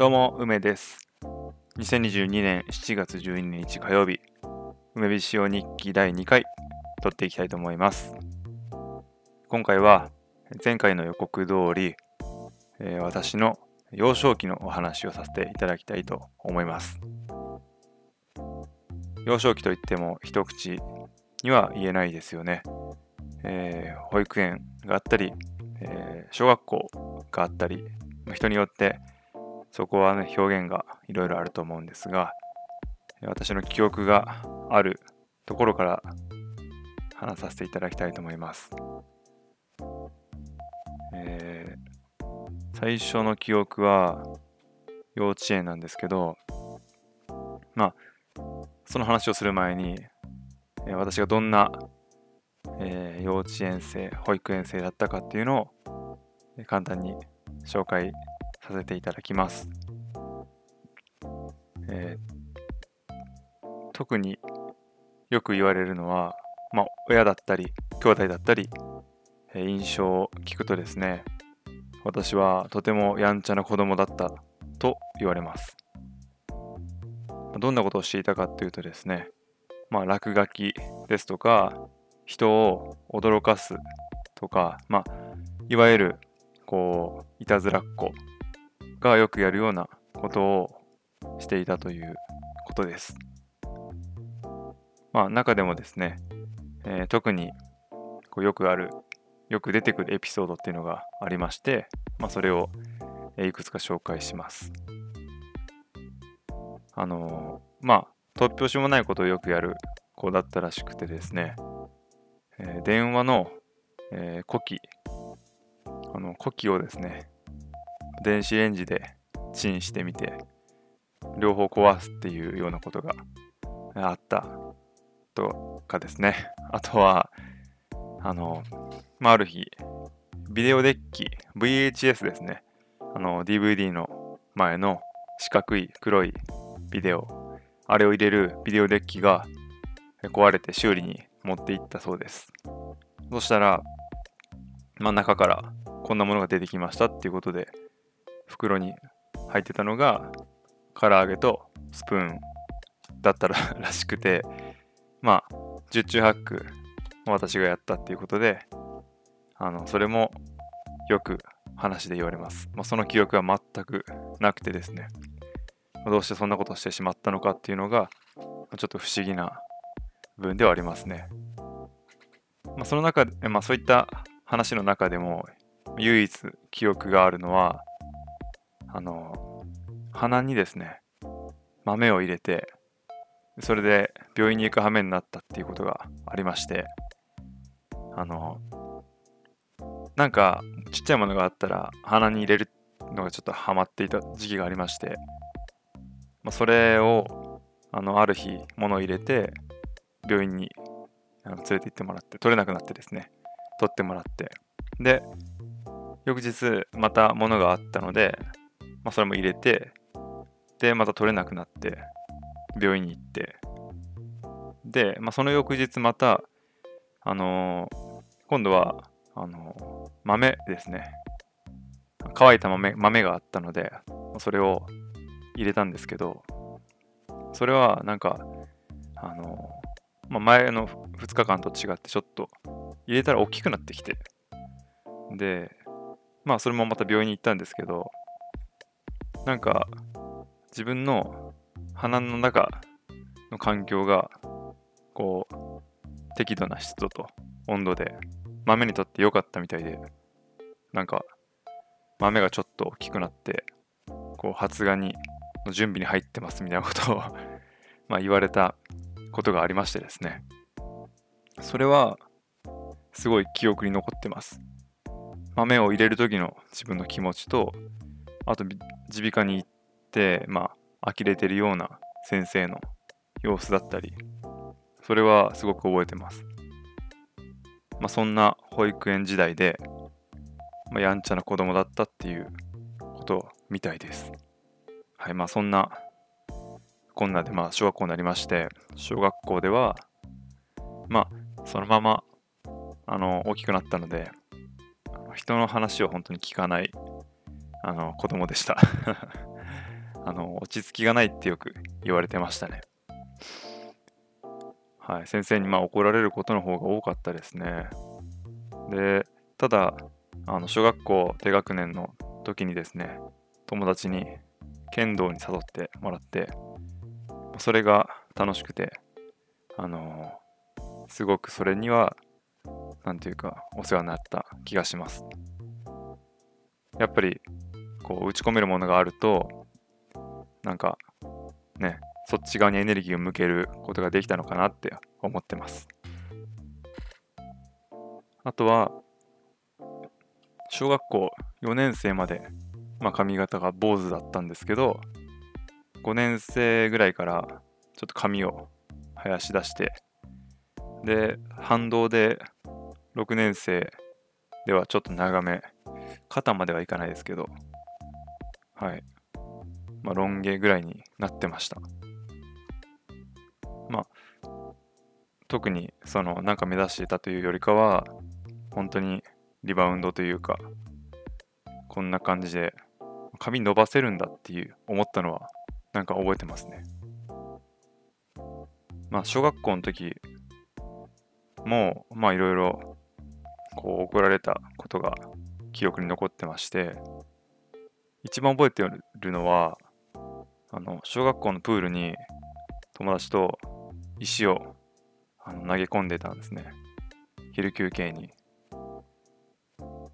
どうも、梅です。2022年7月12日火曜日、梅火使用日記第2回、撮っていきたいと思います。今回は、前回の予告通り、えー私の幼少期のお話をさせていただきたいと思います。幼少期といっても一口には言えないですよね。えー保育園があったり、えー小学校があったり、人によってそこはね、表現がいろいろあると思うんですが、私の記憶があるところから話させていただきたいと思います。えー最初の記憶は幼稚園なんですけど、まあ、その話をする前に、えー私がどんな、えー幼稚園生、保育園生だったかっていうのを、簡単に紹介させていただきます。えー特によく言われるのは、まあ、親だったり、兄弟だったり、えー印象を聞くとですね、私はとてもやんちゃな子供だったと言われます。どんなことをしていたかというとですね、まあ、落書きですとか、人を驚かすとか、まあ、いわゆる、こう、いたずらっ子がよくやるようなことをしていたということです。まあ、中でもですね、えー特にこうよくある、よく出てくるエピソードっていうのがありまして、まあ、それをいくつか紹介します。あのーまあ、突拍子もないことをよくやる子だったらしくてですね、えー電話の、えー、呼気、あの呼気をですね、電子レンジでチンしてみて、両方壊すっていうようなことがあったとかですね。あとは、あの、まあ、ある日、ビデオデッキ、VHS ですね。あの、DVD の前の四角い黒いビデオ、あれを入れるビデオデッキが壊れて修理に持って行ったそうです。そしたら、真ん中からこんなものが出てきましたっていうことで、袋に入ってたのが、唐揚げとスプーンだったららしくて、まあ、十中八九、私がやったっていうことで、あの、それもよく話で言われます。まあ、その記憶は全くなくてですね、どうしてそんなことをしてしまったのかっていうのが、ちょっと不思議な部分ではありますね。まあ、その中で、まあ、そういった話の中でも、唯一記憶があるのは、あの、鼻にですね、豆を入れて、それで病院に行く羽目になったっていうことがありまして、あの、なんかちっちゃいものがあったら鼻に入れるのがちょっとハマっていた時期がありまして、まあ、それをあのある日物を入れて病院にあの連れて行ってもらって取れなくなってですね取ってもらってで翌日また物があったので、まあ、それも入れてでまた取れなくなって病院に行って。で、まあ、その翌日またあのー今度はあのー豆ですね。乾いた豆豆があったのでそれを入れたんですけどそれはなんかあのーまあ、前の2日間と違ってちょっと入れたら大きくなってきて。でまあそれもまた病院に行ったんですけどなんか自分の鼻の中の環境がこう適度な湿度と温度で豆にとって良かったみたいでなんか豆がちょっと大きくなってこう発芽にの準備に入ってますみたいなことを ま言われたことがありましてですね。それはすごい記憶に残ってます。豆を入れる時の自分の気持ちとあと耳鼻科に行ってまあ呆れてるような先生の様子だったりそれはすごく覚えてます。まあそんな保育園時代で、まあ、やんちゃな子供だったっていうことみたいです。はいまあそんなこんなでまあ小学校になりまして小学校ではまあそのままあの大きくなったので人の話を本当に聞かないあの子供でした あの落ち着きがないってよく言われてましたね。はい、先生にまあ怒られることの方が多かったですね。で、ただ、あの小学校低学年の時にですね、友達に剣道に誘ってもらって、それが楽しくて、あの、すごくそれには、なんていうか、お世話になった気がします。やっぱり、こう、打ち込めるものがあると、なんか、ね、そっち側にエネルギーを向けることができたのかなって思ってます。あとは、小学校4年生まで、まあ、髪型が坊主だったんですけど、5年生ぐらいからちょっと髪を生やし出して、で、反動で6年生ではちょっと長め、肩まではいかないですけど、はい。まあ、ロン毛ぐらいになってました。まあ、特にそのなんか目指していたというよりかは本当にリバウンドというかこんな感じで髪伸ばせるんだっていう思ったのはなんか覚えてますねまあ小学校の時もまあいろいろこう怒られたことが記憶に残ってまして一番覚えてるのはあの小学校のプールに友達と石をあの投げ込んでたんですね。昼休憩に。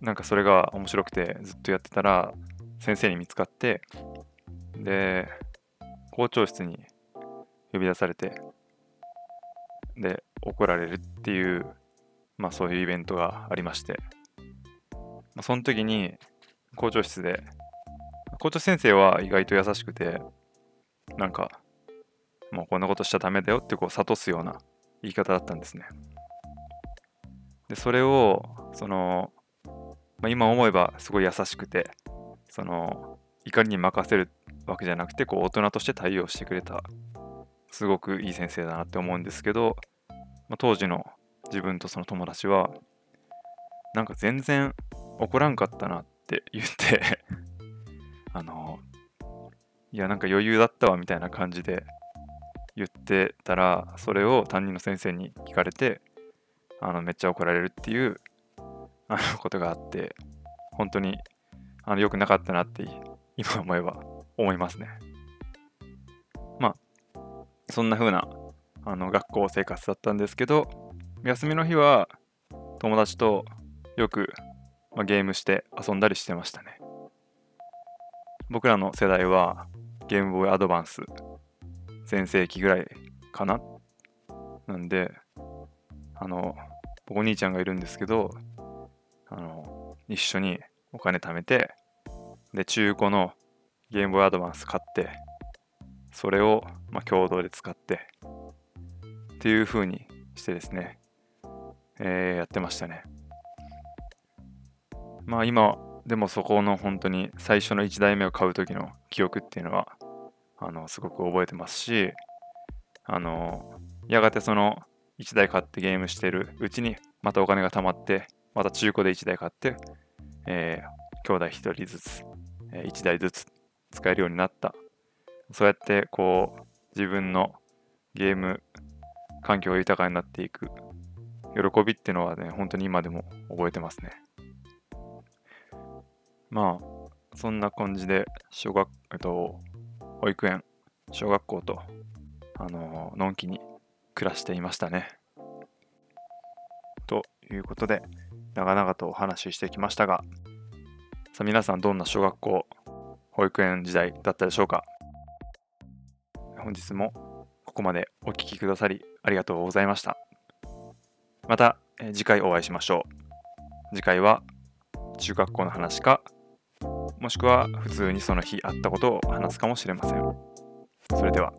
なんかそれが面白くてずっとやってたら先生に見つかってで校長室に呼び出されてで怒られるっていうまあそういうイベントがありまして、まあ、その時に校長室で校長先生は意外と優しくてなんかもうこんなことしちゃダメだよってこう諭すような言い方だったんですね。で、それを、その、まあ、今思えばすごい優しくて、その、怒りに任せるわけじゃなくて、こう、大人として対応してくれた、すごくいい先生だなって思うんですけど、まあ、当時の自分とその友達は、なんか全然怒らんかったなって言ってあの、いや、なんか余裕だったわみたいな感じで言ってたら、それを担任の先生に聞かれて、あのめっちゃ怒られるっていうあのことがあって、本当にあの良くなかったなって今思えば思いますね。まあ、そんな風なあの学校生活だったんですけど、休みの日は友達とよく、まあ、ゲームして遊んだりしてましたね。僕らの世代はゲームボーイアドバンス全盛期ぐらいかな？なんで、あの、お兄ちゃんがいるんですけど、あの、一緒にお金貯めて、で、中古のゲームボーイアドバンス買って、それを、まあ、共同で使って、っていう風にしてですね、えー、やってましたね。まあ今でもそこの本当に最初の1台目を買う時の記憶っていうのはあのすごく覚えてますしあのやがてその1台買ってゲームしてるうちにまたお金が貯まってまた中古で1台買って、えー、兄弟1人ずつ、えー、1台ずつ使えるようになった。そうやってこう自分のゲーム環境が豊かになっていく喜びっていうのはね本当に今でも覚えてますね。まあそんな感じで小学えっと保育園、小学校と、あののんきに暮らしていましたね。ということで、長々とお話ししてきましたが、さあ皆さんどんな小学校、保育園時代だったでしょうか？本日もここまでお聴きくださりありがとうございました。また、次回お会いしましょう。次回は中学校の話かもしくは普通にその日あったことを話すかもしれません。それでは。